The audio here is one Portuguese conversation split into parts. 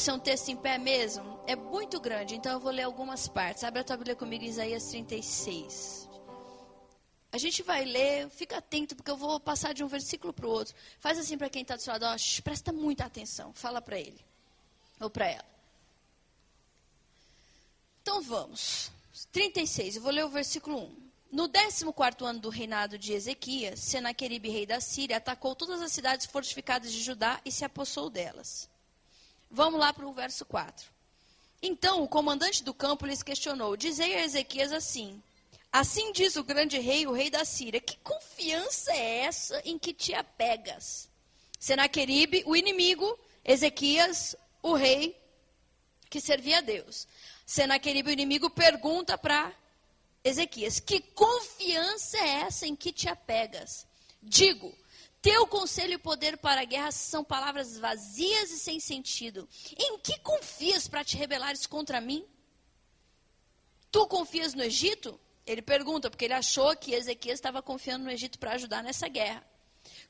ser um texto em pé mesmo? É muito grande, então eu vou ler algumas partes. Abre a tua Bíblia comigo em Isaías 36. A gente vai ler, fica atento, porque eu vou passar de um versículo para o outro. Faz assim para quem está do seu lado, ó, presta muita atenção. Fala para ele, ou para ela. Então vamos. 36, eu vou ler o versículo 1. No 14 ano do reinado de Ezequias, Senaqueribe, rei da Síria, atacou todas as cidades fortificadas de Judá e se apossou delas. Vamos lá para o verso 4. Então o comandante do campo lhes questionou: Dizei a Ezequias assim: Assim diz o grande rei, o rei da Síria: Que confiança é essa em que te apegas? Senaqueribe, o inimigo, Ezequias, o rei que servia a Deus. Senaqueribe, o inimigo, pergunta para Ezequias: Que confiança é essa em que te apegas? Digo, teu conselho e poder para a guerra são palavras vazias e sem sentido. Em que confias para te rebelares contra mim? Tu confias no Egito? Ele pergunta, porque ele achou que Ezequias estava confiando no Egito para ajudar nessa guerra.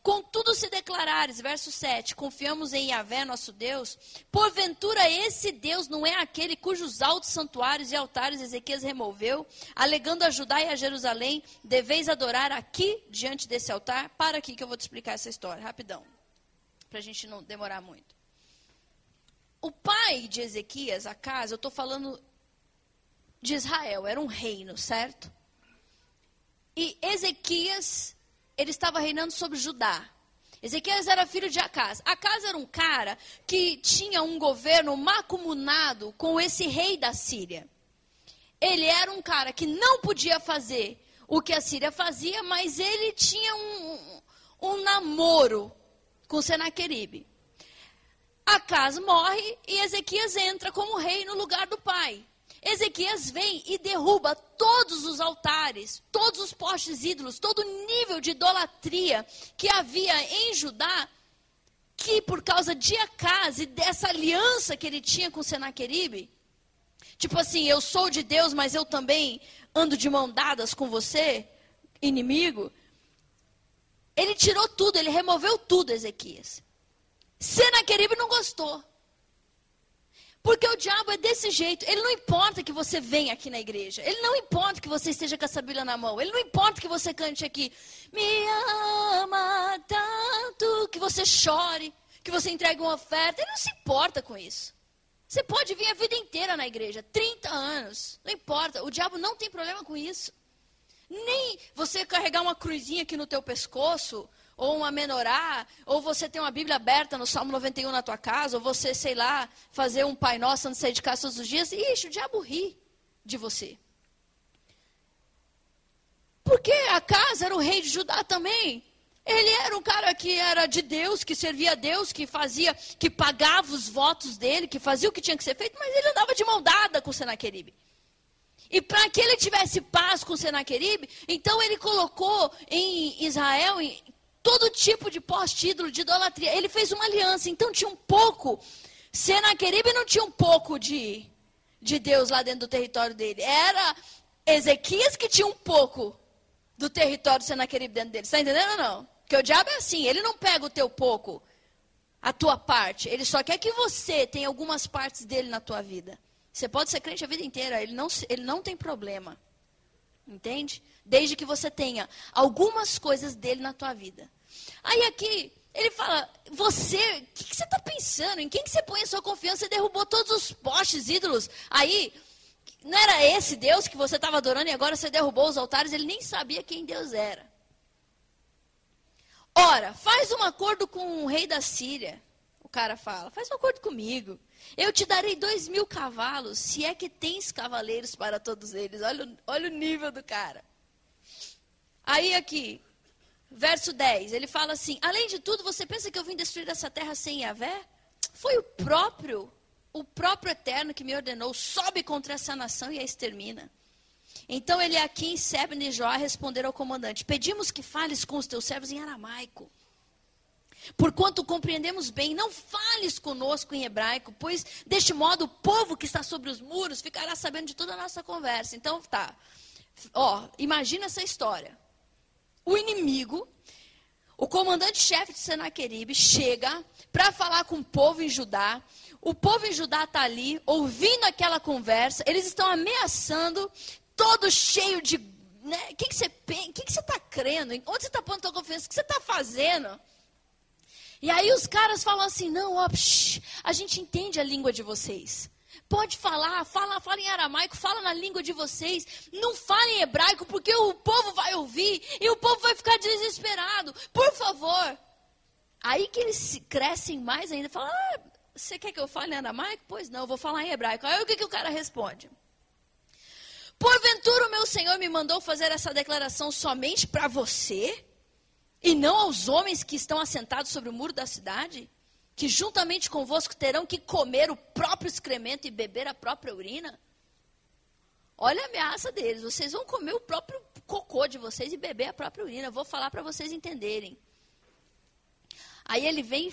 Contudo, se declarares, verso 7, confiamos em Yahvé, nosso Deus, porventura esse Deus não é aquele cujos altos santuários e altares Ezequias removeu, alegando a Judá e a Jerusalém, deveis adorar aqui, diante desse altar? Para aqui que eu vou te explicar essa história, rapidão, para a gente não demorar muito. O pai de Ezequias, a casa, eu estou falando de Israel, era um reino, certo? E Ezequias, ele estava reinando sobre Judá. Ezequias era filho de Acas. Acas era um cara que tinha um governo macumunado com esse rei da Síria. Ele era um cara que não podia fazer o que a Síria fazia, mas ele tinha um, um, um namoro com Senaqueribe. Acas morre e Ezequias entra como rei no lugar do pai. Ezequias vem e derruba todos os altares, todos os postes ídolos, todo o nível de idolatria que havia em Judá, que por causa de Acas e dessa aliança que ele tinha com Senaqueribe, tipo assim, eu sou de Deus, mas eu também ando de mão dadas com você, inimigo. Ele tirou tudo, ele removeu tudo, Ezequias. Senaqueribe não gostou. Porque o diabo é desse jeito. Ele não importa que você venha aqui na igreja. Ele não importa que você esteja com essa Bíblia na mão. Ele não importa que você cante aqui. Me ama tanto. Que você chore. Que você entregue uma oferta. Ele não se importa com isso. Você pode vir a vida inteira na igreja. 30 anos. Não importa. O diabo não tem problema com isso. Nem você carregar uma cruzinha aqui no teu pescoço ou uma menorá, ou você tem uma Bíblia aberta no Salmo 91 na tua casa, ou você, sei lá, fazer um Pai Nosso antes de sair de casa todos os dias, ixi, o diabo ri de você. Porque a casa era o rei de Judá também. Ele era um cara que era de Deus, que servia a Deus, que fazia, que pagava os votos dele, que fazia o que tinha que ser feito, mas ele andava de mão dada com Senaqueribe. E para que ele tivesse paz com Senaqueribe, então ele colocou em Israel todo tipo de poste-ídolo, de idolatria. Ele fez uma aliança, então tinha um pouco. Senaqueribe não tinha um pouco de, de Deus lá dentro do território dele. Era Ezequias que tinha um pouco do território de Senaqueribe dentro dele. Está entendendo ou não? Porque o diabo é assim, ele não pega o teu pouco, a tua parte. Ele só quer que você tenha algumas partes dele na tua vida. Você pode ser crente a vida inteira, ele não, ele não tem problema. Entende? Desde que você tenha algumas coisas dele na tua vida. Aí aqui, ele fala, você, o que, que, você está pensando? Em quem que você põe a sua confiança? Você derrubou todos os postes, ídolos. Aí, não era esse Deus que você estava adorando e agora você derrubou os altares? Ele nem sabia quem Deus era. Ora, faz um acordo com o rei da Síria. Cara fala, faz um acordo comigo. Eu te darei dois mil cavalos, se é que tens cavaleiros para todos eles. Olha, olha o nível do cara. Aí aqui, verso 10, ele fala assim: Além de tudo, você pensa que eu vim destruir essa terra sem Yahvé? Foi o próprio, o próprio Eterno que me ordenou: sobe contra essa nação e a extermina. Então ele aqui em Sebne e Joá responderam ao comandante: Pedimos que fales com os teus servos em aramaico. Porquanto compreendemos bem, não fales conosco em hebraico, pois deste modo o povo que está sobre os muros ficará sabendo de toda a nossa conversa. Então tá. Ó, imagina essa história. O inimigo, o comandante-chefe de Senaqueribe chega para falar com o povo em Judá. o povo em Judá está ali, ouvindo aquela conversa, eles estão ameaçando, todo cheio de. Né? O que, que você está crendo? Onde você está pondo sua confiança? O que você está fazendo? E aí os caras falam assim: não, ó, psh, a gente entende a língua de vocês. Pode falar, fala, fala em aramaico, fala na língua de vocês. Não fale em hebraico, porque o povo vai ouvir e o povo vai ficar desesperado. Por favor. Aí que eles crescem mais ainda, falam, ah, você quer que eu fale em aramaico? Pois não, eu vou falar em hebraico. Aí o que, que o cara responde? Porventura o meu Senhor me mandou fazer essa declaração somente para você e não aos homens que estão assentados sobre o muro da cidade? que juntamente convosco terão que comer o próprio excremento e beber a própria urina? Olha a ameaça deles. Vocês vão comer o próprio cocô de vocês e beber a própria urina. Vou falar para vocês entenderem. Aí ele vem,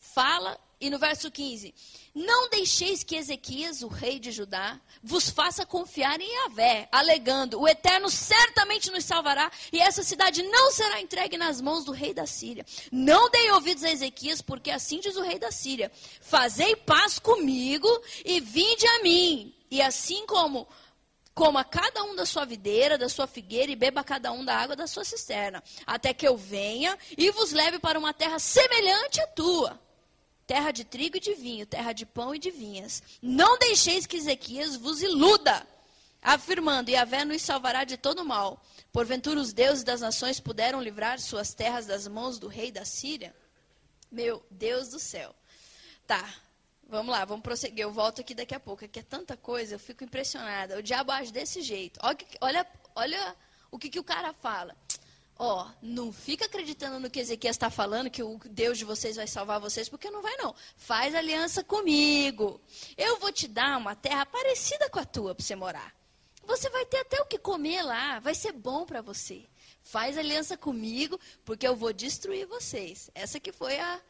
fala e no verso 15: Não deixeis que Ezequias, o rei de Judá, vos faça confiar em Yahvé, alegando: O Eterno certamente nos salvará, e essa cidade não será entregue nas mãos do rei da Síria. Não dei ouvidos a Ezequias, porque assim diz o rei da Síria: Fazei paz comigo e vinde a mim. E assim como coma cada um da sua videira, da sua figueira, e beba cada um da água da sua cisterna, até que eu venha e vos leve para uma terra semelhante à tua terra de trigo e de vinho, terra de pão e de vinhas. Não deixeis que Ezequias vos iluda, afirmando: Yahvé nos salvará de todo mal. Porventura os deuses das nações puderam livrar suas terras das mãos do rei da Síria? Meu Deus do céu. Tá, vamos lá, vamos prosseguir. Eu volto aqui daqui a pouco. Aqui é tanta coisa, eu fico impressionada. O diabo age desse jeito. Olha, olha, olha o que, que o cara fala. Ó, oh, não fica acreditando no que Ezequias está falando, que o Deus de vocês vai salvar vocês, porque não vai não. Faz aliança comigo. Eu vou te dar uma terra parecida com a tua para você morar. Você vai ter até o que comer lá, vai ser bom para você. Faz aliança comigo, porque eu vou destruir vocês. Essa que foi a,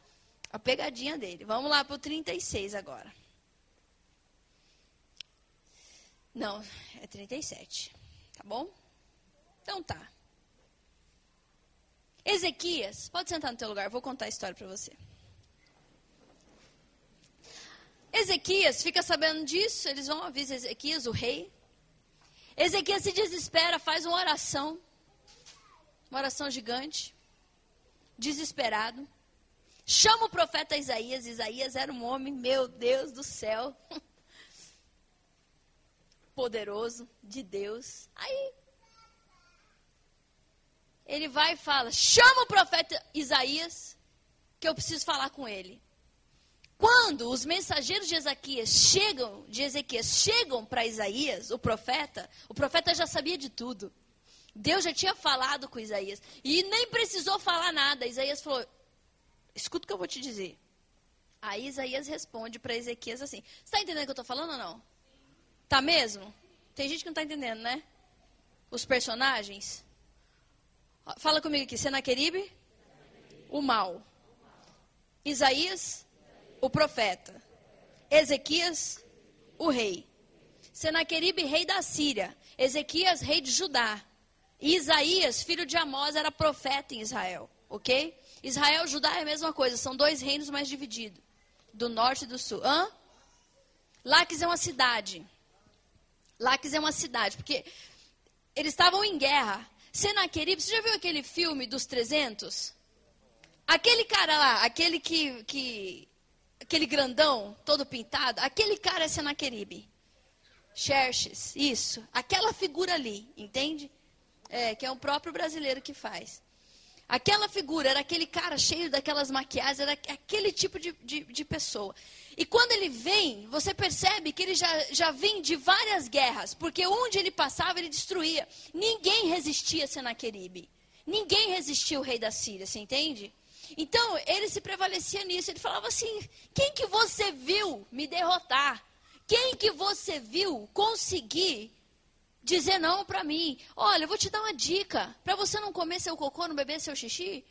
a pegadinha dele. Vamos lá para o 36 agora. Não, é 37. Tá bom? Então tá. Ezequias, pode sentar no teu lugar, vou contar a história para você. Ezequias fica sabendo disso, eles vão avisar Ezequias, o rei. Ezequias se desespera, faz uma oração, uma oração gigante, desesperado. Chama o profeta Isaías. Isaías era um homem, meu Deus do céu, poderoso de Deus. Aí ele vai e fala: chama o profeta Isaías, que eu preciso falar com ele. Quando os mensageiros de Ezequias chegam, de Ezequias chegam para Isaías, o profeta, o profeta já sabia de tudo. Deus já tinha falado com Isaías e nem precisou falar nada. Isaías falou: "Escuta o que eu vou te dizer". Aí Isaías responde para Ezequias assim: "Está entendendo o que eu estou falando ou não? Tá mesmo? Tem gente que não está entendendo, né? Os personagens. Fala comigo aqui. Senaqueribe, o mal. Isaías, o profeta. Ezequias, o rei. Senaqueribe, rei da Síria. Ezequias, rei de Judá. E Isaías, filho de Amós, era profeta em Israel. Ok? Israel e Judá é a mesma coisa. São dois reinos mais divididos. Do norte e do sul. Hã? Laques é uma cidade. Laques é uma cidade. Porque eles estavam em guerra. Senaqueribe, você já viu aquele filme dos 300? Aquele cara lá, aquele que, que aquele grandão, todo pintado, aquele cara é Senaqueribe. Xerxes, isso. Aquela figura ali, entende? É, que é o próprio brasileiro que faz. Aquela figura, era aquele cara cheio daquelas maquiagens, era aquele tipo de, de, de pessoa. E quando ele vem, você percebe que ele já, já vem de várias guerras, porque onde ele passava, ele destruía. Ninguém resistia a Senaqueribe. Ninguém resistia ao rei da Síria, você entende? Então, ele se prevalecia nisso. Ele falava assim: quem que você viu me derrotar? Quem que você viu conseguir dizer não para mim? Olha, eu vou te dar uma dica. Para você não comer seu cocô, não beber seu xixi,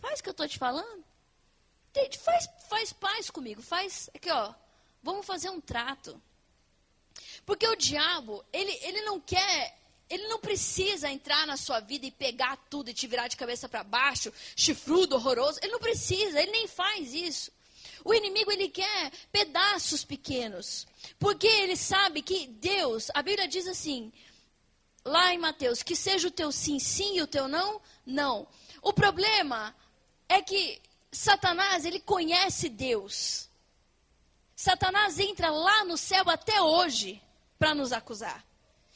faz o que eu estou te falando. Faz, faz paz comigo, faz. Aqui, ó. Vamos fazer um trato. Porque o diabo, ele, ele não quer, ele não precisa entrar na sua vida e pegar tudo e te virar de cabeça para baixo, chifrudo, horroroso. Ele não precisa, ele nem faz isso. O inimigo ele quer pedaços pequenos, porque ele sabe que Deus, a Bíblia diz assim, lá em Mateus, que seja o teu sim sim e o teu não não. O problema é que Satanás, ele conhece Deus. Satanás entra lá no céu até hoje para nos acusar.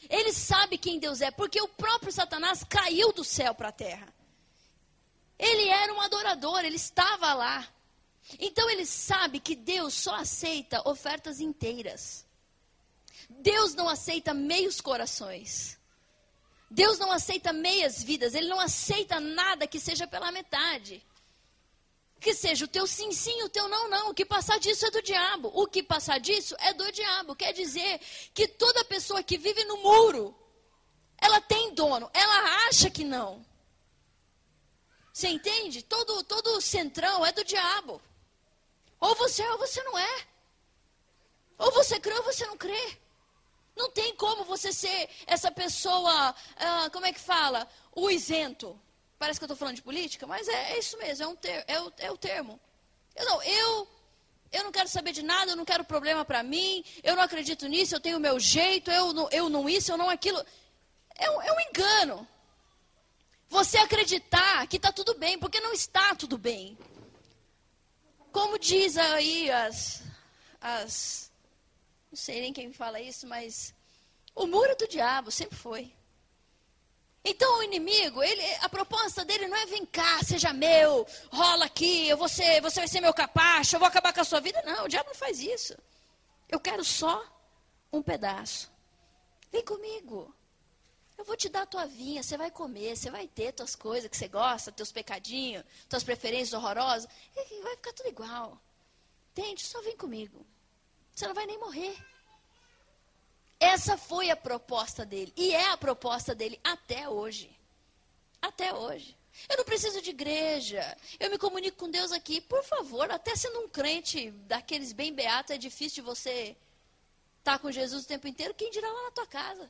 Ele sabe quem Deus é, porque o próprio Satanás caiu do céu para a terra. Ele era um adorador, ele estava lá. Então ele sabe que Deus só aceita ofertas inteiras. Deus não aceita meios corações. Deus não aceita meias vidas, ele não aceita nada que seja pela metade. Que seja o teu sim, sim, o teu não, não. O que passar disso é do diabo. O que passar disso é do diabo. Quer dizer que toda pessoa que vive no muro, ela tem dono, ela acha que não. Você entende? Todo, todo centrão é do diabo. Ou você é ou você não é. Ou você crê ou você não crê. Não tem como você ser essa pessoa, ah, como é que fala? O isento. Parece que eu estou falando de política, mas é, é isso mesmo, é, um ter, é, o, é o termo. Eu não, eu, eu não quero saber de nada, eu não quero problema para mim, eu não acredito nisso, eu tenho o meu jeito, eu não, eu não isso, eu não aquilo. É um, é um engano. Você acreditar que está tudo bem, porque não está tudo bem. Como diz aí as, as não sei nem quem fala isso, mas o muro do diabo sempre foi. Então o inimigo, ele, a proposta dele não é vem cá, seja meu, rola aqui, eu vou ser, você vai ser meu capacho, eu vou acabar com a sua vida. Não, o diabo não faz isso. Eu quero só um pedaço. Vem comigo. Eu vou te dar a tua vinha, você vai comer, você vai ter tuas coisas que você gosta, teus pecadinhos, tuas preferências horrorosas, e vai ficar tudo igual. Entende? Só vem comigo. Você não vai nem morrer. Essa foi a proposta dele. E é a proposta dele até hoje. Até hoje. Eu não preciso de igreja. Eu me comunico com Deus aqui. Por favor, até sendo um crente daqueles bem beatos, é difícil de você estar com Jesus o tempo inteiro. Quem dirá lá na tua casa?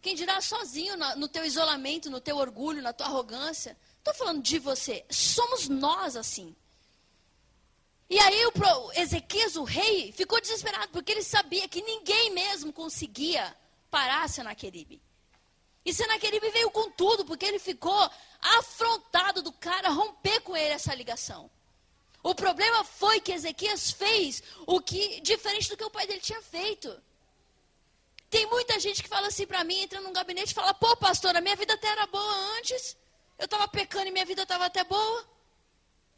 Quem dirá sozinho no teu isolamento, no teu orgulho, na tua arrogância? Estou falando de você. Somos nós assim. E aí o Ezequias, o rei, ficou desesperado, porque ele sabia que ninguém mesmo conseguia parar Senaqueribe. E Senaqueribe veio com tudo, porque ele ficou afrontado do cara romper com ele essa ligação. O problema foi que Ezequias fez o que diferente do que o pai dele tinha feito. Tem muita gente que fala assim para mim, entra num gabinete e fala: "Pô, pastora, minha vida até era boa antes. Eu estava pecando e minha vida estava até boa.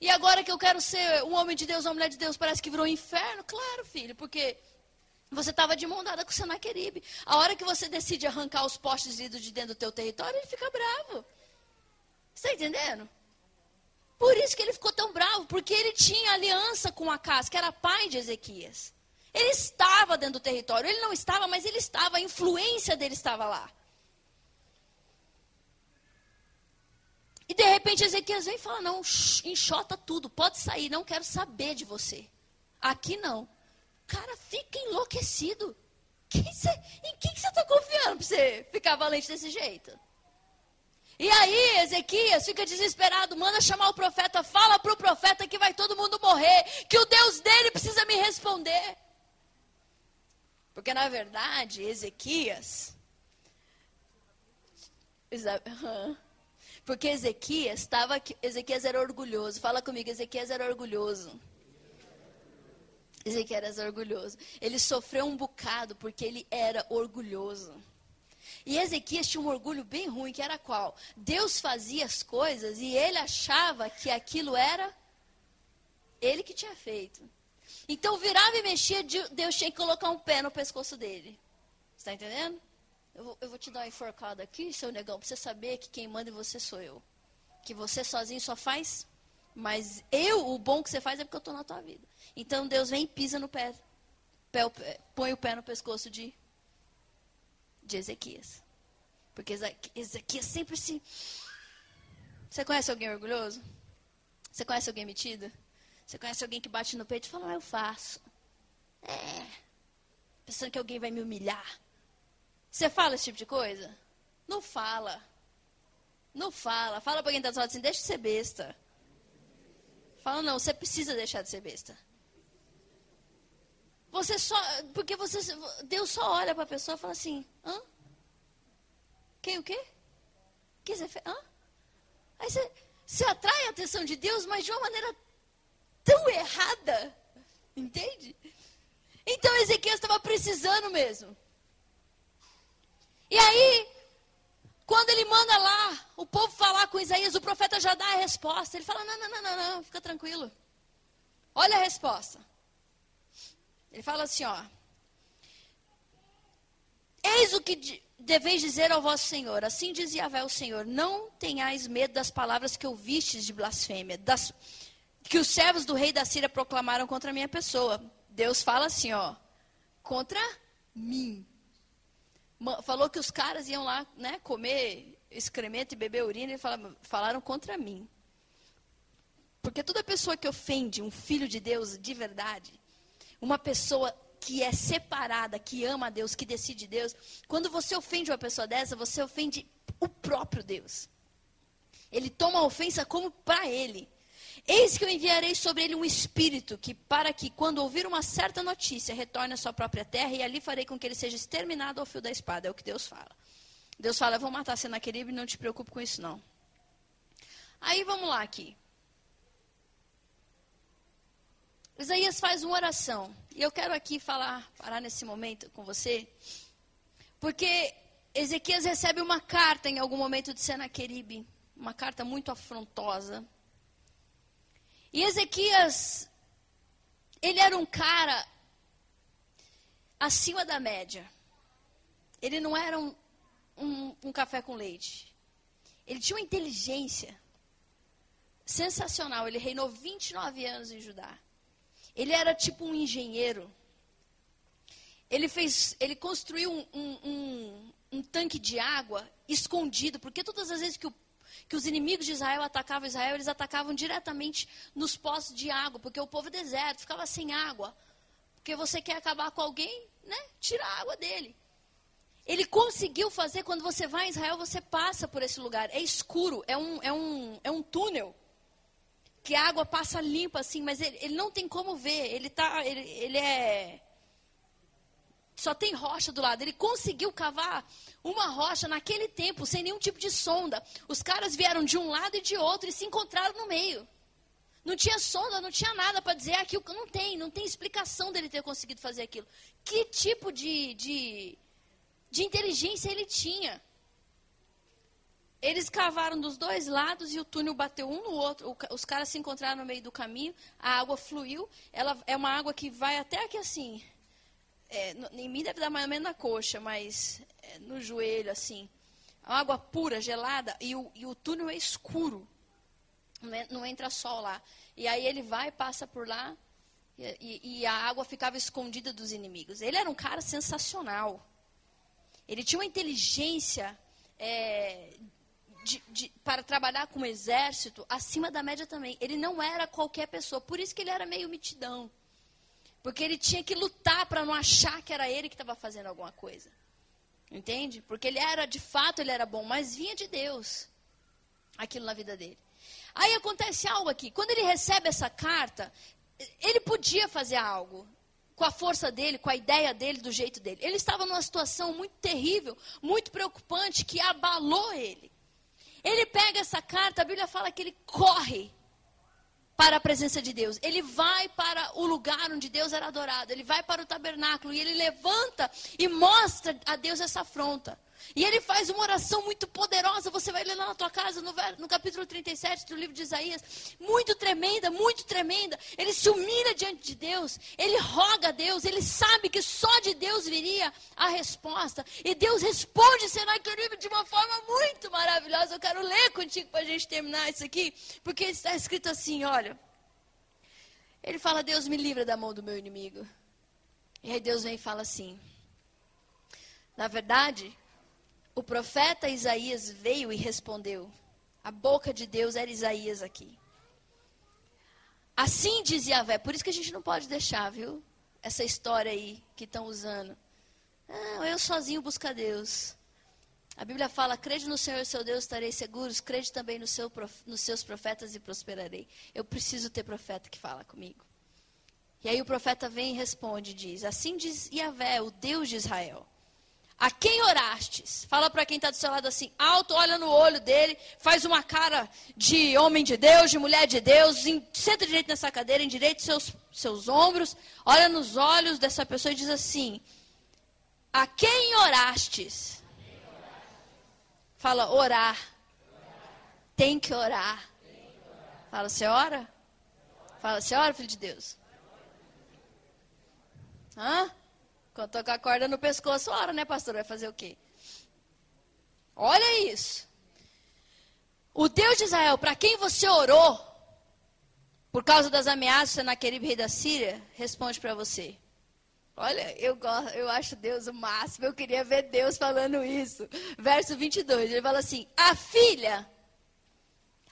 E agora que eu quero ser um homem de Deus, uma mulher de Deus, parece que virou um inferno? Claro, filho, porque você estava de mão dada com o Senaqueribe. A hora que você decide arrancar os postes de dentro do teu território, ele fica bravo. Está entendendo? Por isso que ele ficou tão bravo, porque ele tinha aliança com Acas, que era pai de Ezequias. Ele estava dentro do território. Ele não estava, mas ele estava, a influência dele estava lá. E de repente Ezequias vem e fala: Não, enxota tudo, pode sair, não quero saber de você. Aqui não. O cara fica enlouquecido. Quem cê, em quem você está confiando para você ficar valente desse jeito? E aí, Ezequias fica desesperado, manda chamar o profeta, fala para o profeta que vai todo mundo morrer, que o Deus dele precisa me responder. Porque na verdade, Ezequias. Porque Ezequias estava. Ezequias era orgulhoso. Fala comigo, Ezequias era orgulhoso. Ezequias era orgulhoso. Ele sofreu um bocado porque ele era orgulhoso. E Ezequias tinha um orgulho bem ruim, que era qual? Deus fazia as coisas e ele achava que aquilo era ele que tinha feito. Então virava e mexia, Deus tinha que colocar um pé no pescoço dele. Está entendendo? Eu vou, eu vou te dar uma enforcada aqui, seu negão, pra você saber que quem manda em você sou eu. Que você sozinho só faz, mas eu, o bom que você faz é porque eu estou na tua vida. Então Deus vem e pisa no pé, pé, põe o pé no pescoço de, de Ezequias. Porque Ezequias sempre se. Você conhece alguém orgulhoso? Você conhece alguém metido? Você conhece alguém que bate no peito e fala, ah, eu faço. É. Pensando que alguém vai me humilhar. Você fala esse tipo de coisa? Não fala. Não fala. Fala para quem está do lado assim, deixa de ser besta. Fala, não, você precisa deixar de ser besta. você só. Porque você. Deus só olha para a pessoa e fala assim: hã? Quem o quê? O que você fez? Hã? Aí você, você atrai a atenção de Deus, mas de uma maneira tão errada. Entende? Então Ezequiel estava precisando mesmo. E aí, quando ele manda lá o povo falar com Isaías, o profeta já dá a resposta. Ele fala: não, não, não, não, não, fica tranquilo. Olha a resposta. Ele fala assim, ó. Eis o que deveis dizer ao vosso Senhor. Assim diz Yahvé o Senhor. Não tenhais medo das palavras que ouvistes de blasfêmia, das, que os servos do rei da Síria proclamaram contra a minha pessoa. Deus fala assim, ó. Contra mim falou que os caras iam lá né, comer excremento e beber urina e falaram, falaram contra mim. Porque toda pessoa que ofende um filho de Deus de verdade, uma pessoa que é separada, que ama a Deus, que decide Deus, quando você ofende uma pessoa dessa, você ofende o próprio Deus. Ele toma a ofensa como para ele. Eis que eu enviarei sobre ele um espírito que, para que, quando ouvir uma certa notícia, retorne à sua própria terra, e ali farei com que ele seja exterminado ao fio da espada. É o que Deus fala. Deus fala: vou matar Senaqueribe, não te preocupe com isso, não. Aí vamos lá aqui. Isaías faz uma oração. E eu quero aqui falar, parar nesse momento com você, porque Ezequias recebe uma carta em algum momento de Senaqueribe, uma carta muito afrontosa. E Ezequias, ele era um cara acima da média. Ele não era um, um, um café com leite. Ele tinha uma inteligência sensacional. Ele reinou 29 anos em Judá. Ele era tipo um engenheiro. Ele fez, ele construiu um, um, um, um tanque de água escondido, porque todas as vezes que o que os inimigos de Israel atacavam Israel, eles atacavam diretamente nos poços de água, porque o povo é deserto, ficava sem água. Porque você quer acabar com alguém, né? Tira a água dele. Ele conseguiu fazer, quando você vai em Israel, você passa por esse lugar. É escuro, é um, é um, é um túnel. Que a água passa limpa assim, mas ele, ele não tem como ver. Ele, tá, ele, ele é só tem rocha do lado. Ele conseguiu cavar uma rocha naquele tempo, sem nenhum tipo de sonda. Os caras vieram de um lado e de outro e se encontraram no meio. Não tinha sonda, não tinha nada para dizer aquilo. Não tem, não tem explicação dele ter conseguido fazer aquilo. Que tipo de, de, de inteligência ele tinha? Eles cavaram dos dois lados e o túnel bateu um no outro. Os caras se encontraram no meio do caminho, a água fluiu. Ela é uma água que vai até aqui assim, é, em mim deve dar mais ou menos na coxa, mas é, no joelho, assim. Água pura, gelada, e o, e o túnel é escuro. Não, entra sol lá. E aí ele vai, passa por lá, e, e, a água ficava escondida dos inimigos. Ele era um cara sensacional. Ele tinha uma inteligência é, de, de, para trabalhar com o exército acima da média também. Ele não era qualquer pessoa. Por isso que ele era meio mitidão. Porque ele tinha que lutar para não achar que era ele que estava fazendo alguma coisa. Entende? Porque ele era, de fato, ele era bom, mas vinha de Deus aquilo na vida dele. Aí acontece algo aqui. Quando ele recebe essa carta, ele podia fazer algo com a força dele, com a ideia dele, do jeito dele. Ele estava numa situação muito terrível, muito preocupante, que abalou ele. Ele pega essa carta, a Bíblia fala que ele corre para a presença de Deus. Ele vai para o lugar onde Deus era adorado. Ele vai para o tabernáculo e ele levanta e mostra a Deus essa afronta. E ele faz uma oração muito poderosa. Você vai ler lá na tua casa, no, no, capítulo 37 do livro de Isaías. Muito tremenda, muito tremenda. Ele se humilha diante de Deus. Ele roga a Deus. Ele sabe que só de Deus viria a resposta. E Deus responde Senaqueribe de uma forma muito maravilhosa. Eu quero ler contigo para a gente terminar isso aqui. Porque está escrito assim: olha. Ele fala: Deus me livra da mão do meu inimigo. E aí Deus vem e fala assim. Na verdade, o profeta Isaías veio e respondeu. A boca de Deus era Isaías aqui. Assim diz Yahvé. Por isso que a gente não pode deixar, viu? Essa história aí que estão usando. Ah, eu sozinho busco a Deus. A Bíblia fala: crede no Senhor seu Deus, estarei seguros. Crede também no seu, nos seus profetas e prosperarei. Eu preciso ter profeta que fala comigo. E aí o profeta vem e responde, diz: Assim diz Yahvé, o Deus de Israel. A quem orastes? Fala para quem está do seu lado assim, alto, olha no olho dele, faz uma cara de homem de Deus, de mulher de Deus, senta direito nessa cadeira, endireita seus, seus ombros, olha nos olhos dessa pessoa e diz assim: A quem orastes? Fala, orar. Tem que orar. Fala, você ora? Fala, você ora, filho de Deus? Hã? Quando tô com a corda no pescoço, ora, né, pastor? Vai fazer o quê? Olha isso. O Deus de Israel, para quem você orou, por causa das ameaças naquele rei da Síria, responde para você. Olha, eu, eu acho Deus o máximo, eu queria ver Deus falando isso. Verso 22, ele fala assim: A filha,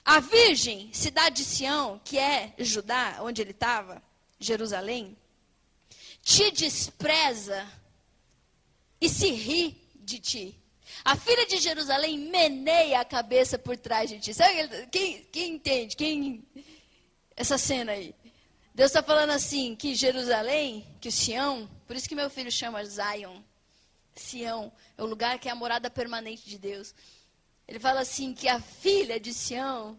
a virgem, cidade de Sião, que é Judá, onde ele estava, Jerusalém, te despreza e se ri de ti. A filha de Jerusalém meneia a cabeça por trás de ti. Sabe quem, quem entende? Quem essa cena aí? Deus está falando assim que Jerusalém, que Sião, por isso que meu filho chama Zion, Sião, é o lugar que é a morada permanente de Deus. Ele fala assim que a filha de Sião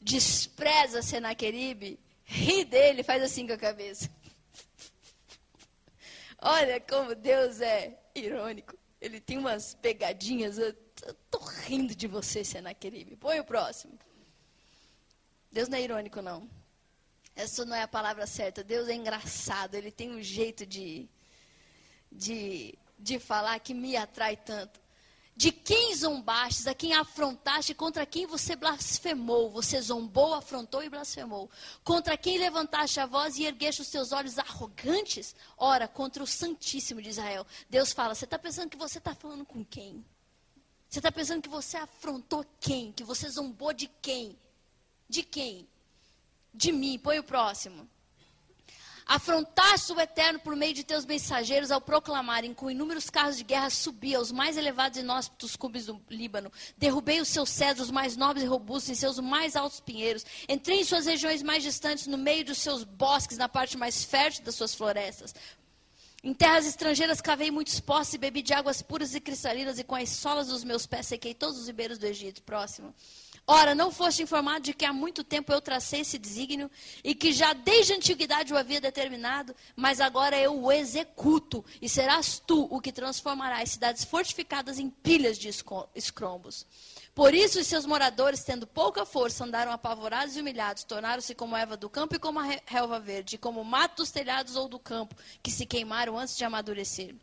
despreza Senaqueribe, ri dele, faz assim com a cabeça. Olha como Deus é irônico. Ele tem umas pegadinhas. Eu tô rindo de você, Senaqueribe. Põe o próximo. Deus não é irônico, não. Essa não é a palavra certa. Deus é engraçado. Ele tem um jeito de, de, de falar que me atrai tanto de quem zombastes, a quem afrontaste, contra quem você blasfemou. Você zombou, afrontou e blasfemou. Contra quem levantaste a voz e ergueste os teus olhos arrogantes? Ora, contra o Santíssimo de Israel. Deus fala: Você está pensando que você está falando com quem? Você está pensando que você afrontou quem? Que você zombou de quem? De quem? De mim. Põe o próximo. Afrontaste o Eterno por meio de teus mensageiros ao proclamarem com inúmeros carros de guerra subi aos mais elevados e inóspitos cumes do Líbano. Derrubei os seus cedros mais nobres e robustos em seus mais altos pinheiros. Entrei em suas regiões mais distantes, no meio dos seus bosques, na parte mais fértil das suas florestas. Em terras estrangeiras cavei muitos poços e bebi de águas puras e cristalinas, e com as solas dos meus pés sequei todos os ribeiros do Egito. Próximo. Ora, não foste informado de que há muito tempo eu tracei esse desígnio e que já desde a antiguidade o havia determinado, mas agora eu o executo e serás tu o que transformará as cidades fortificadas em pilhas de escrombos. Por isso, os seus moradores, tendo pouca força, andaram apavorados e humilhados, tornaram-se como a erva do campo e como a relva verde, como o mato dos telhados ou do campo, que se queimaram antes de amadurecer.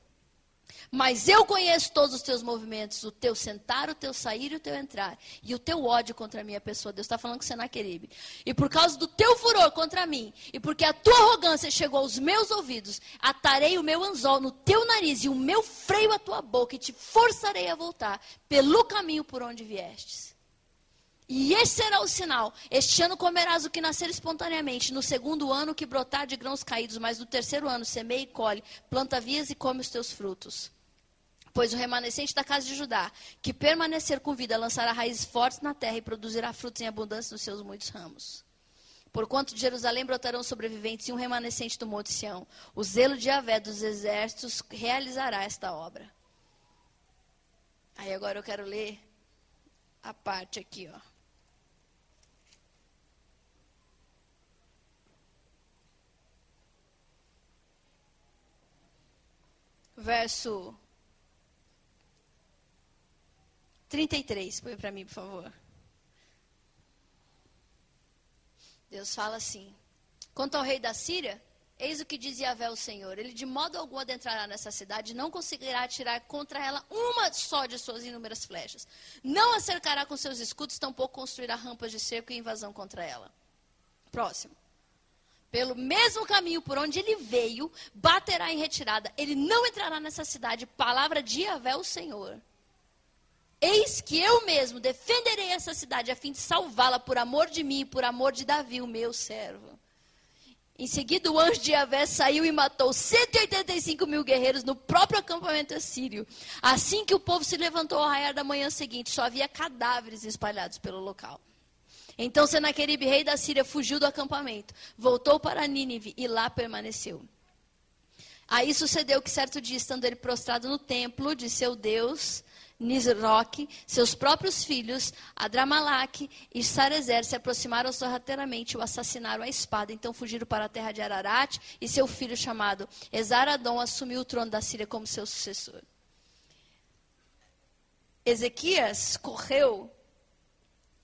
Mas eu conheço todos os teus movimentos, o teu sentar, o teu sair e o teu entrar. E o teu ódio contra a minha pessoa. Deus está falando com Senaqueribe. E por causa do teu furor contra mim, e porque a tua arrogância chegou aos meus ouvidos, atarei o meu anzol no teu nariz e o meu freio à tua boca, e te forçarei a voltar pelo caminho por onde viestes. E este será o sinal. Este ano comerás o que nascer espontaneamente. No segundo ano, que brotar de grãos caídos. Mas no terceiro ano, semeia e colhe. Planta vias e come os teus frutos. Pois o remanescente da casa de Judá, que permanecer com vida, lançará raízes fortes na terra e produzirá frutos em abundância nos seus muitos ramos. Porquanto de Jerusalém brotarão sobreviventes e um remanescente do Monte Sião. O zelo de Avé dos exércitos realizará esta obra. Aí agora eu quero ler a parte aqui, ó. Verso 33, põe para mim, por favor. Deus fala assim: Quanto ao rei da Síria, eis o que dizia Yahvé o Senhor: Ele de modo algum adentrará nessa cidade não conseguirá atirar contra ela uma só de suas inúmeras flechas. Não a cercará com seus escudos, tampouco construirá rampas de cerco e invasão contra ela. Próximo. Pelo mesmo caminho por onde ele veio, baterá em retirada. Ele não entrará nessa cidade. Palavra de Yahvé o Senhor. Eis que eu mesmo defenderei essa cidade a fim de salvá-la por amor de mim e por amor de Davi, o meu servo. Em seguida, o anjo de Yahvé saiu e matou 185 mil guerreiros no próprio acampamento assírio. Assim que o povo se levantou ao raiar da manhã seguinte, só havia cadáveres espalhados pelo local. Então Senaqueribe, rei da Síria, fugiu do acampamento, voltou para Nínive e lá permaneceu. Aí sucedeu que certo dia, estando ele prostrado no templo de seu Deus, Nisroque, seus próprios filhos, Adramalaque e Sarezer se aproximaram sorrateiramente e o assassinaram à espada. Então fugiram para a terra de Ararat e seu filho chamado Esaradom assumiu o trono da Síria como seu sucessor. Ezequias correu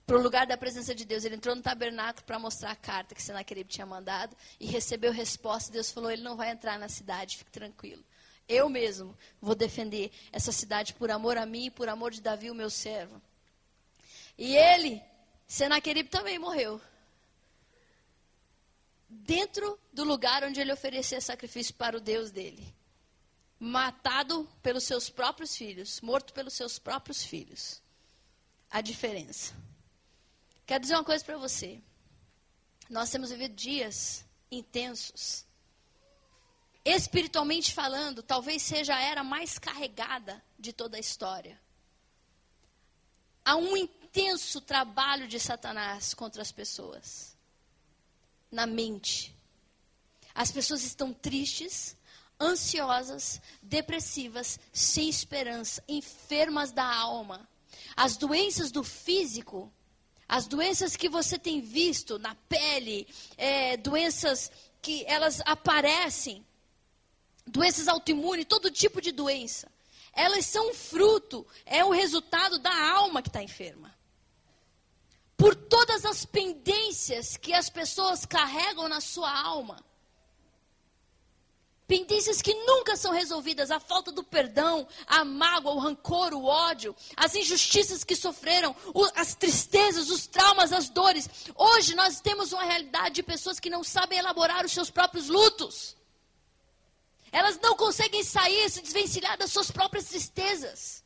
para o lugar da presença de Deus. Ele entrou no tabernáculo para mostrar a carta que Senaqueribe tinha mandado e recebeu resposta. Deus falou: ele não vai entrar na cidade, fique tranquilo. Eu mesmo vou defender essa cidade por amor a mim e por amor de Davi, o meu servo. E ele, Senaqueribe, também morreu. Dentro do lugar onde ele oferecia sacrifício para o Deus dele. Matado pelos seus próprios filhos, morto pelos seus próprios filhos. A diferença. Quero dizer uma coisa para você. Nós temos vivido dias intensos espiritualmente falando, talvez seja a era mais carregada de toda a história. Há um intenso trabalho de Satanás contra as pessoas, na mente. As pessoas estão tristes, ansiosas, depressivas, sem esperança, enfermas da alma. As doenças do físico, as doenças que você tem visto na pele, é, doenças que elas aparecem doenças autoimunes, todo tipo de doença. Elas são fruto, é o resultado da alma que está enferma. Por todas as pendências que as pessoas carregam na sua alma. Pendências que nunca são resolvidas, a falta do perdão, a mágoa, o rancor, o ódio, as injustiças que sofreram, as tristezas, os traumas, as dores. Hoje nós temos uma realidade de pessoas que não sabem elaborar os seus próprios lutos. Elas não conseguem sair, se desvencilhar das suas próprias tristezas.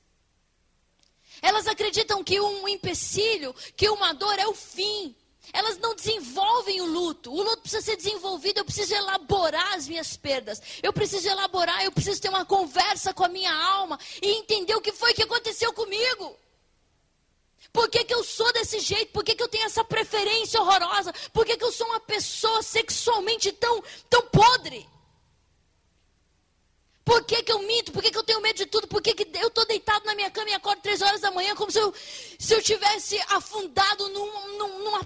Elas acreditam que um empecilho, que uma dor é o fim. Elas não desenvolvem o luto. O luto precisa ser desenvolvido. Eu preciso elaborar as minhas perdas. Eu preciso elaborar, eu preciso ter uma conversa com a minha alma e entender o que foi que aconteceu comigo. Por que, que eu sou desse jeito? Por que, que eu tenho essa preferência horrorosa? Por que, que eu sou uma pessoa sexualmente tão, tão podre? Por que, que eu minto? Por que, que eu tenho medo de tudo? Por que, que eu estou deitado na minha cama e acordo três horas da manhã como se eu, se eu tivesse afundado num, num, numa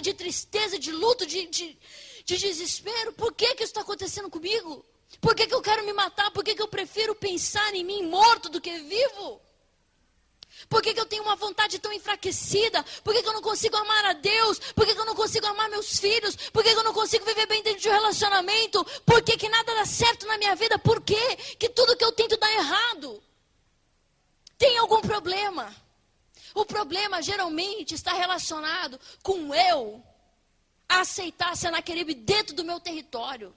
de tristeza, de luto, de, de, de desespero? Por que, que isso está acontecendo comigo? Por que, que eu quero me matar? Por que, que eu prefiro pensar em mim morto do que vivo? Por que, que eu tenho uma vontade tão enfraquecida? Por que, que eu não consigo amar a Deus? Por que, que eu não consigo amar meus filhos? Por que, que eu não consigo viver bem dentro de um relacionamento? Por que, que nada dá certo na minha vida? Por quê? que tudo que eu tento dá errado? Tem algum problema? O problema geralmente está relacionado com eu aceitar Senaqueribe dentro do meu território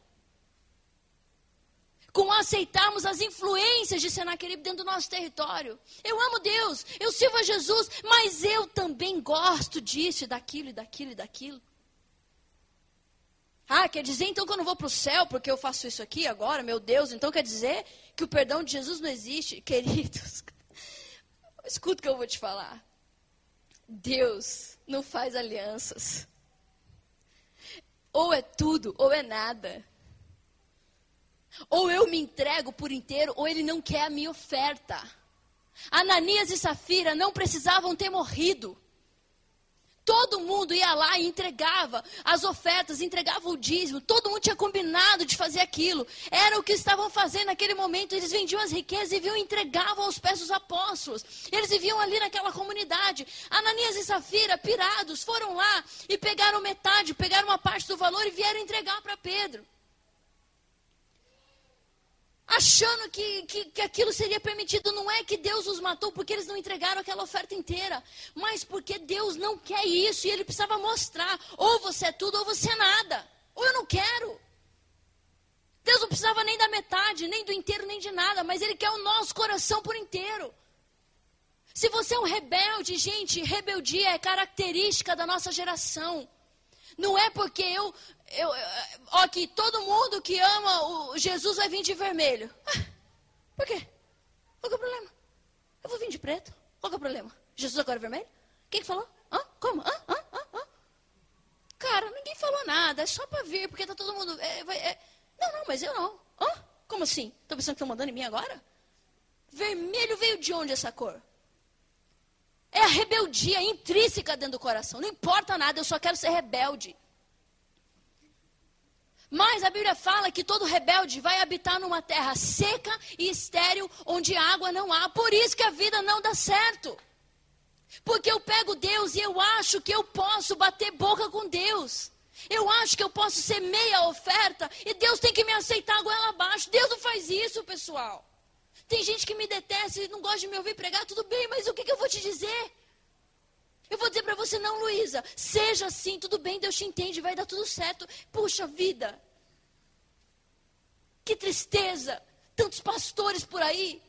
com aceitarmos as influências de Senaqueribe dentro do nosso território. Eu amo Deus, eu sirvo a Jesus, mas eu também gosto disso e daquilo e daquilo e daquilo. Ah, quer dizer então que eu não vou para o céu porque eu faço isso aqui agora, meu Deus? Então quer dizer que o perdão de Jesus não existe? Queridos, escuta o que eu vou te falar. Deus não faz alianças. Ou é tudo, ou é nada. Ou eu me entrego por inteiro, ou ele não quer a minha oferta. Ananias e Safira não precisavam ter morrido. Todo mundo ia lá e entregava as ofertas, entregava o dízimo. Todo mundo tinha combinado de fazer aquilo. Era o que estavam fazendo naquele momento. Eles vendiam as riquezas e vinham e entregavam aos pés dos apóstolos. Eles viviam ali naquela comunidade. Ananias e Safira, pirados, foram lá e pegaram metade, pegaram uma parte do valor e vieram entregar para Pedro achando que, que, que, aquilo seria permitido. Não é que Deus os matou porque eles não entregaram aquela oferta inteira, mas porque Deus não quer isso e ele precisava mostrar: ou você é tudo ou você é nada, ou eu não quero. Deus não precisava nem da metade, nem do inteiro, nem de nada, mas Ele quer o nosso coração por inteiro. Se você é um rebelde, gente, rebeldia é característica da nossa geração. Não é porque eu, eu, ó, que todo mundo que ama o Jesus vai vir de vermelho. Ah, por quê? Qual é o problema? Eu vou vir de preto. Qual é o problema? Jesus agora é vermelho? Quem que falou? Hã? Como? Hã? Hã? Hã? Hã? nada, é só para vir, porque tá todo mundo. É, é. Não, não, mas eu não. Hã? Como assim? Tá pensando que estão mandando em mim agora? Vermelho veio de onde essa cor? É a rebeldia intrínseca dentro do coração. Não importa nada, eu só quero ser rebelde. Mas a Bíblia fala que todo rebelde vai habitar numa terra seca e estéril, onde água não há. Por isso que a vida não dá certo. Porque eu pego Deus e eu acho que eu posso bater boca com Deus. Eu acho que eu posso ser meia oferta e Deus tem que me aceitar goela abaixo. Deus não faz isso, pessoal. Tem gente que me detesta e não gosta de me ouvir pregar, tudo bem, mas o que, que eu vou te dizer? Eu vou dizer para você, não, Luísa, seja assim, tudo bem, Deus te entende, vai dar tudo certo. Puxa vida, que tristeza, tantos pastores por aí,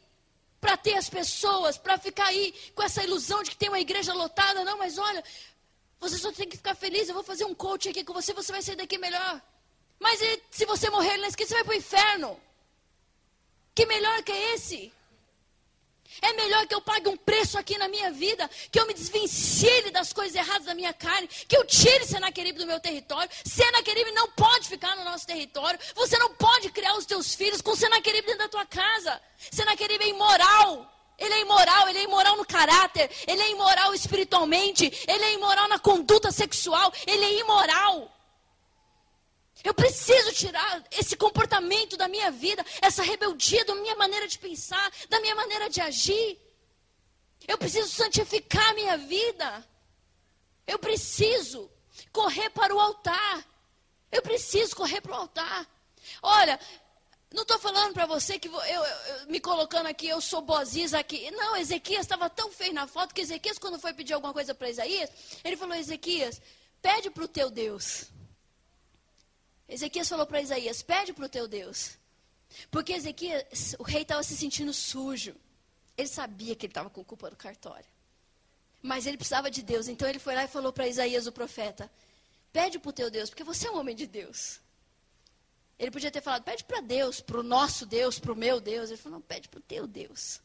para ter as pessoas, para ficar aí com essa ilusão de que tem uma igreja lotada. Não, mas olha, você só tem que ficar feliz, eu vou fazer um coach aqui com você, você vai sair daqui melhor. Mas e, se você morrer na esquina, você vai para o inferno. Que melhor que é esse? É melhor que eu pague um preço aqui na minha vida, que eu me desvencilhe das coisas erradas da minha carne, que eu tire Senaqueribe do meu território. Senaqueribe não pode ficar no nosso território. Você não pode criar os teus filhos com Senaqueribe dentro da tua casa. Senaqueribe é imoral. Ele é imoral, ele é imoral no caráter, ele é imoral espiritualmente, ele é imoral na conduta sexual, ele é imoral. Eu preciso tirar esse comportamento da minha vida, essa rebeldia da minha maneira de pensar, da minha maneira de agir. Eu preciso santificar a minha vida. Eu preciso correr para o altar. Eu preciso correr para o altar. Olha, não estou falando para você que eu, eu, eu, me colocando aqui, eu sou boaziz aqui. Não, Ezequias estava tão feio na foto que Ezequias, quando foi pedir alguma coisa para Isaías, ele falou: Ezequias, pede para o teu Deus. Ezequias falou para Isaías: pede para o teu Deus. Porque Ezequias, o rei estava se sentindo sujo. Ele sabia que ele estava com culpa do cartório. Mas ele precisava de Deus. Então ele foi lá e falou para Isaías, o profeta: Pede para o teu Deus, porque você é um homem de Deus. Ele podia ter falado: Pede para Deus, para o nosso Deus, para o meu Deus. Ele falou: Não, pede para o teu Deus.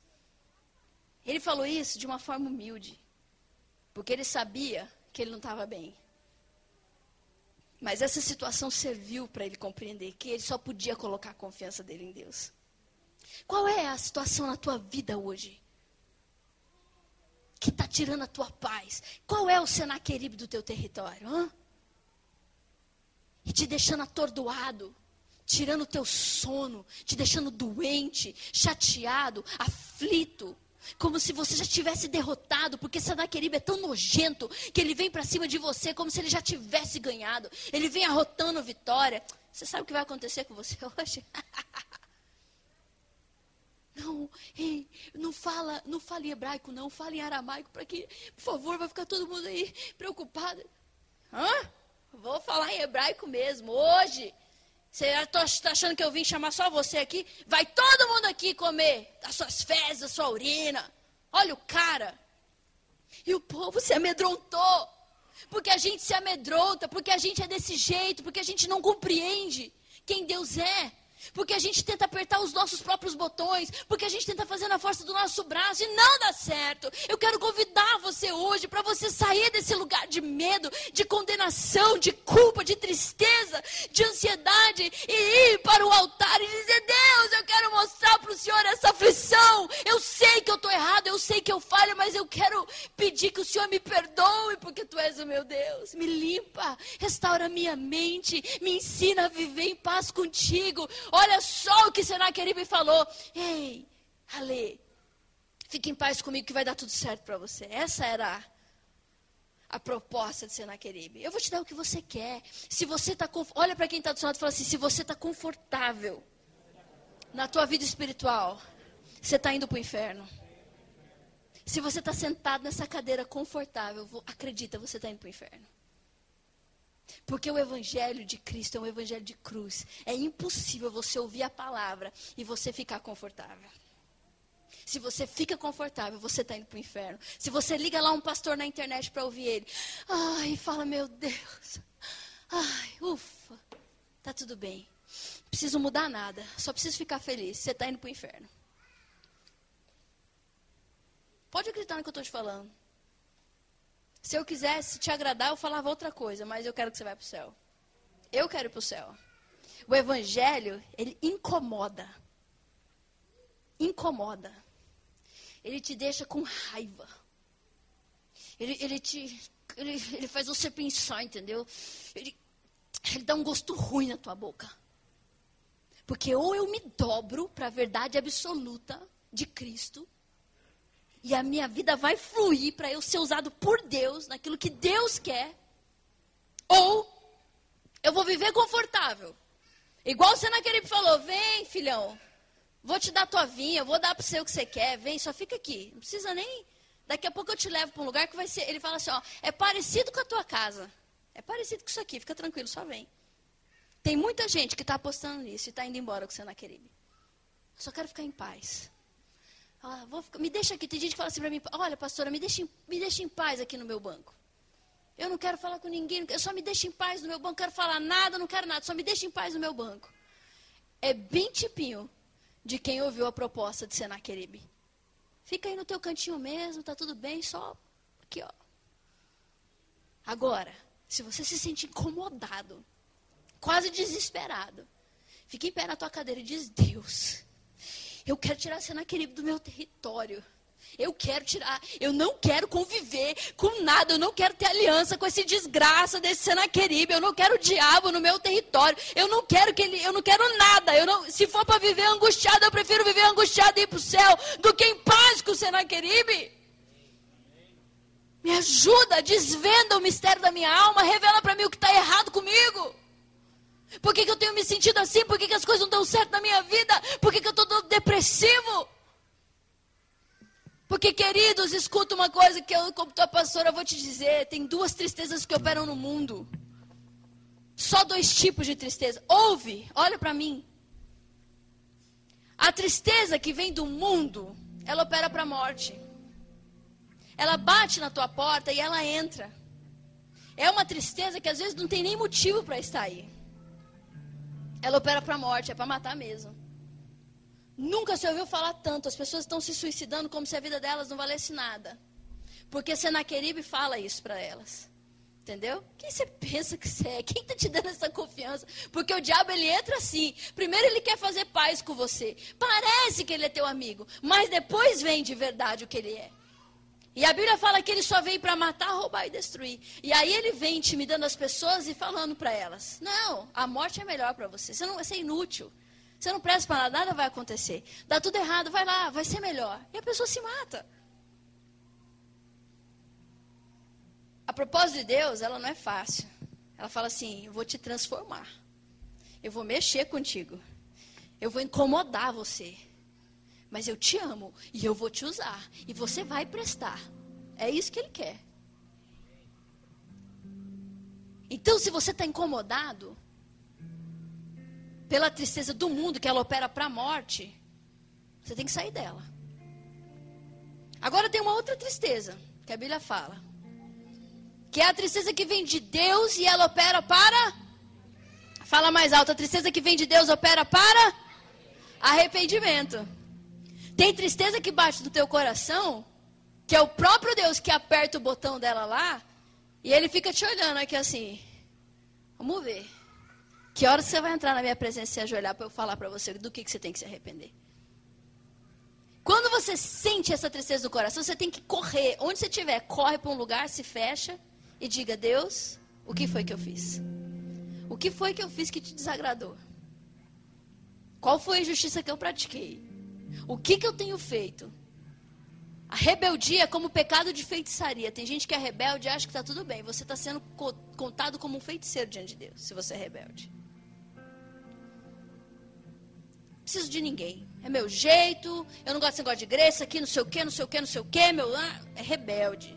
Ele falou isso de uma forma humilde. Porque ele sabia que ele não estava bem. Mas essa situação serviu para ele compreender que ele só podia colocar a confiança dele em Deus. Qual é a situação na tua vida hoje? Que está tirando a tua paz? Qual é o Senaqueribe do teu território? Hã? E te deixando atordoado, tirando o teu sono, te deixando doente, chateado, aflito. Como se você já tivesse derrotado, porque Sanaqueribe é tão nojento que ele vem para cima de você como se ele já tivesse ganhado. Ele vem arrotando vitória. Você sabe o que vai acontecer com você hoje? Não, ei, não fala, não fala em hebraico, não, fala em aramaico, para que, por favor, vai ficar todo mundo aí preocupado. Hã? Vou falar em hebraico mesmo, hoje. Você está achando que eu vim chamar só você aqui? Vai todo mundo aqui comer as suas fezes, a sua urina. Olha o cara. E o povo se amedrontou. Porque a gente se amedronta, porque a gente é desse jeito, porque a gente não compreende quem Deus é. Porque a gente tenta apertar os nossos próprios botões, porque a gente tenta fazer na força do nosso braço e não dá certo. Eu quero convidar você hoje para você sair desse lugar de medo, de condenação, de culpa, de tristeza, de ansiedade e ir para o altar e dizer: Deus, eu quero mostrar para o Senhor essa aflição. Eu sei que eu estou errado, eu sei que eu falho, mas eu quero pedir que o Senhor me perdoe, porque Tu és o meu Deus. Me limpa, restaura minha mente, me ensina a viver em paz contigo. Olha só o que Senaqueribe falou. Ei, Ale, fique em paz comigo que vai dar tudo certo para você. Essa era a, proposta de Senaqueribe. Eu vou te dar o que você quer. Se você está olha para quem está do seu lado e fala assim: se você está confortável na tua vida espiritual, você está indo para o inferno. Se você está sentado nessa cadeira confortável, acredita, você está indo para o inferno. Porque o evangelho de Cristo é um evangelho de cruz. É impossível você ouvir a palavra e você ficar confortável. Se você fica confortável, você está indo para o inferno. Se você liga lá um pastor na internet para ouvir ele, ai, fala, meu Deus, ai, ufa, tá tudo bem. Não preciso mudar nada, só preciso ficar feliz. Você está indo para o inferno. Pode acreditar no que eu estou te falando. Se eu quisesse te agradar, eu falava outra coisa, mas eu quero que você vá para o céu. Eu quero ir para o céu. O evangelho, ele incomoda. Incomoda. Ele te deixa com raiva. Ele, ele te. Ele, ele faz você pensar, entendeu? Ele, ele dá um gosto ruim na tua boca. Porque ou eu me dobro para a verdade absoluta de Cristo, e a minha vida vai fluir para eu ser usado por Deus naquilo que Deus quer, ou eu vou viver confortável. Igual o Senaqueribe falou: vem, filhão, vou te dar tua vinha, vou dar para você o que você quer, vem, só fica aqui. Não precisa nem. Daqui a pouco eu te levo para um lugar que vai ser. Ele fala assim: ó, é parecido com a tua casa. É parecido com isso aqui, fica tranquilo, só vem. Tem muita gente que está apostando nisso e está indo embora com o Senaqueribe. Eu só quero ficar em paz. Ah, ficar, me deixa aqui. Tem gente que fala assim para mim: olha, pastora, me deixa, me deixa em paz aqui no meu banco. Eu não quero falar com ninguém, eu só me deixa em paz no meu banco, não quero falar nada, não quero nada, só me deixa em paz no meu banco. É bem tipinho de quem ouviu a proposta de Senaqueribe. Fica aí no teu cantinho mesmo, tá tudo bem, só aqui, ó. Agora, se você se sente incomodado, quase desesperado, fique em pé na tua cadeira e diz: Deus, eu quero tirar Senaqueribe do meu território. Eu quero tirar, eu não quero conviver com nada, eu não quero ter aliança com esse desgraça desse Senaqueribe, eu não quero o diabo no meu território, eu não quero que ele, eu não quero nada, eu não, se for para viver angustiado, eu prefiro viver angustiado e ir para o céu do que em paz com o Senaqueribe. Me ajuda, desvenda o mistério da minha alma, revela para mim o que está errado comigo. Por que, que, eu tenho me sentido assim? Por que, que as coisas não dão certo na minha vida? Por que, que depressivo? Porque, queridos, escuta uma coisa que eu, como tua pastora, vou te dizer: tem duas tristezas que operam no mundo. Só dois tipos de tristeza. Ouve, olha para mim. A tristeza que vem do mundo, ela opera para a morte. Ela bate na tua porta e ela entra. É uma tristeza que às vezes não tem nem motivo para estar aí. Ela opera para a morte, é para matar mesmo. Nunca se ouviu falar tanto. As pessoas estão se suicidando como se a vida delas não valesse nada. Porque Senaqueribe fala isso para elas. Entendeu? Quem você pensa que você é? Quem está te dando essa confiança? Porque o diabo ele entra assim. Primeiro ele quer fazer paz com você. Parece que ele é teu amigo, mas depois vem de verdade o que ele é. E a Bíblia fala que ele só veio para matar, roubar e destruir. E aí ele vem intimidando as pessoas e falando para elas: Não, a morte é melhor para você. Você não vai ser inútil. Você não presta para nada, nada vai acontecer. Dá tudo errado, vai lá, vai ser melhor. E a pessoa se mata. A propósito de Deus, ela não é fácil. Ela fala assim: eu vou te transformar. Eu vou mexer contigo. Eu vou incomodar você. Mas eu te amo e eu vou te usar. E você vai prestar. É isso que ele quer. Então, se você está incomodado, pela tristeza do mundo, que ela opera para a morte, você tem que sair dela. Agora tem uma outra tristeza, que a Bíblia fala. Que é a tristeza que vem de Deus e ela opera para. Fala mais alto, a tristeza que vem de Deus opera para arrependimento. Tem tristeza que bate no teu coração, que é o próprio Deus que aperta o botão dela lá, e ele fica te olhando aqui assim. Vamos ver. Que hora você vai entrar na minha presença e se ajoelhar para eu falar para você do que, que você tem que se arrepender? Quando você sente essa tristeza no coração, você tem que correr. Onde você estiver, corre para um lugar, se fecha e diga: Deus, o que foi que eu fiz? O que foi que eu fiz que te desagradou? Qual foi a injustiça que eu pratiquei? O que, que eu tenho feito? A rebeldia é como pecado de feitiçaria. Tem gente que é rebelde e acha que está tudo bem. Você está sendo contado como um feiticeiro diante de Deus, se você é rebelde. Preciso de ninguém. É meu jeito, eu não gosto desse negócio de igreja, aqui não sei o que, não sei o que, não sei o que, meu. Ah, é rebelde.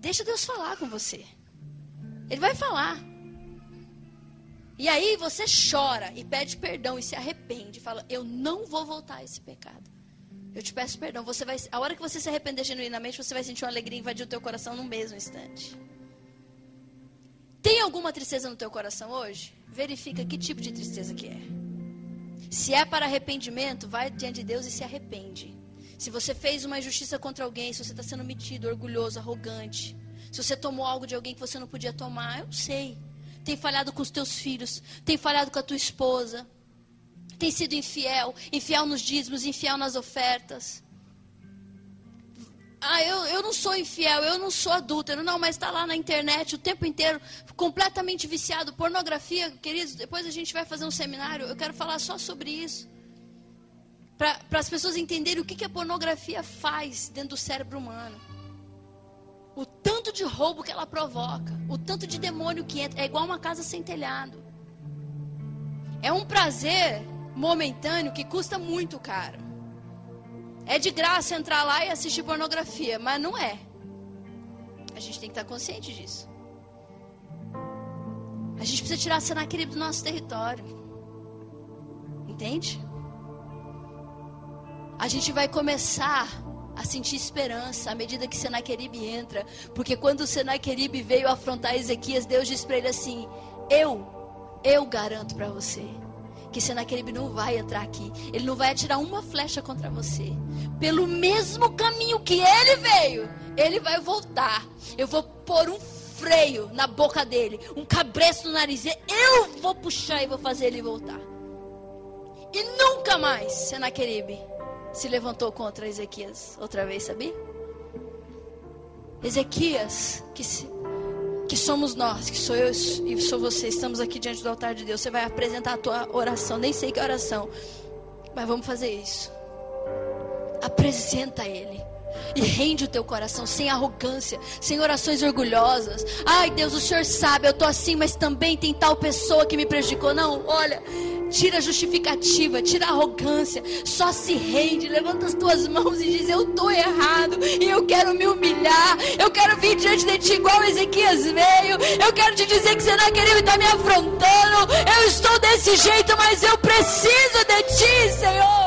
Deixa Deus falar com você. Ele vai falar. E aí você chora e pede perdão e se arrepende. Fala, eu não vou voltar a esse pecado. Eu te peço perdão. Você vai, a hora que você se arrepender genuinamente, você vai sentir uma alegria invadir o teu coração no mesmo instante. Tem alguma tristeza no teu coração hoje? Verifica que tipo de tristeza que é. Se é para arrependimento, vai diante de Deus e se arrepende. Se você fez uma injustiça contra alguém, se você está sendo metido, orgulhoso, arrogante, se você tomou algo de alguém que você não podia tomar, eu sei. tem falhado com os teus filhos, tem falhado com a tua esposa, tem sido infiel, infiel nos dízimos, infiel nas ofertas. Ah, eu, eu não sou infiel, eu não sou adúltero. Não, mas está lá na internet o tempo inteiro, completamente viciado. Pornografia, queridos, depois a gente vai fazer um seminário. Eu quero falar só sobre isso. Para as pessoas entenderem o que, que a pornografia faz dentro do cérebro humano. O tanto de roubo que ela provoca. O tanto de demônio que entra. É igual uma casa sem telhado. É um prazer momentâneo que custa muito caro. É de graça entrar lá e assistir pornografia, mas não é. A gente tem que estar consciente disso. A gente precisa tirar a Senaquerib do nosso território. Entende? A gente vai começar a sentir esperança à medida que Senaquerib entra. Porque quando Senaquerib veio afrontar Ezequias, Deus disse para ele assim: Eu, eu garanto para você que Senaquerib não vai entrar aqui. Ele não vai atirar uma flecha contra você. Pelo mesmo caminho que ele veio, ele vai voltar. Eu vou pôr um freio na boca dele, um cabreço no nariz. Eu vou puxar e vou fazer ele voltar. E nunca mais Senaquerib se levantou contra Ezequias outra vez, sabia? Ezequias, que se que somos nós, que sou eu e sou você, estamos aqui diante do altar de Deus. Você vai apresentar a tua oração, nem sei que oração, mas vamos fazer isso. Apresenta Ele e rende o teu coração sem arrogância, sem orações orgulhosas. Ai, Deus, o Senhor sabe, eu tô assim, mas também tem tal pessoa que me prejudicou. Não, olha, Tira a justificativa, tira a arrogância. Só se rende, levanta as tuas mãos e diz: Eu estou errado e eu quero me humilhar. Eu quero vir diante de ti igual Ezequias veio. Eu quero te dizer que você não querido estar me afrontando. Eu estou desse jeito, mas eu preciso de ti, Senhor.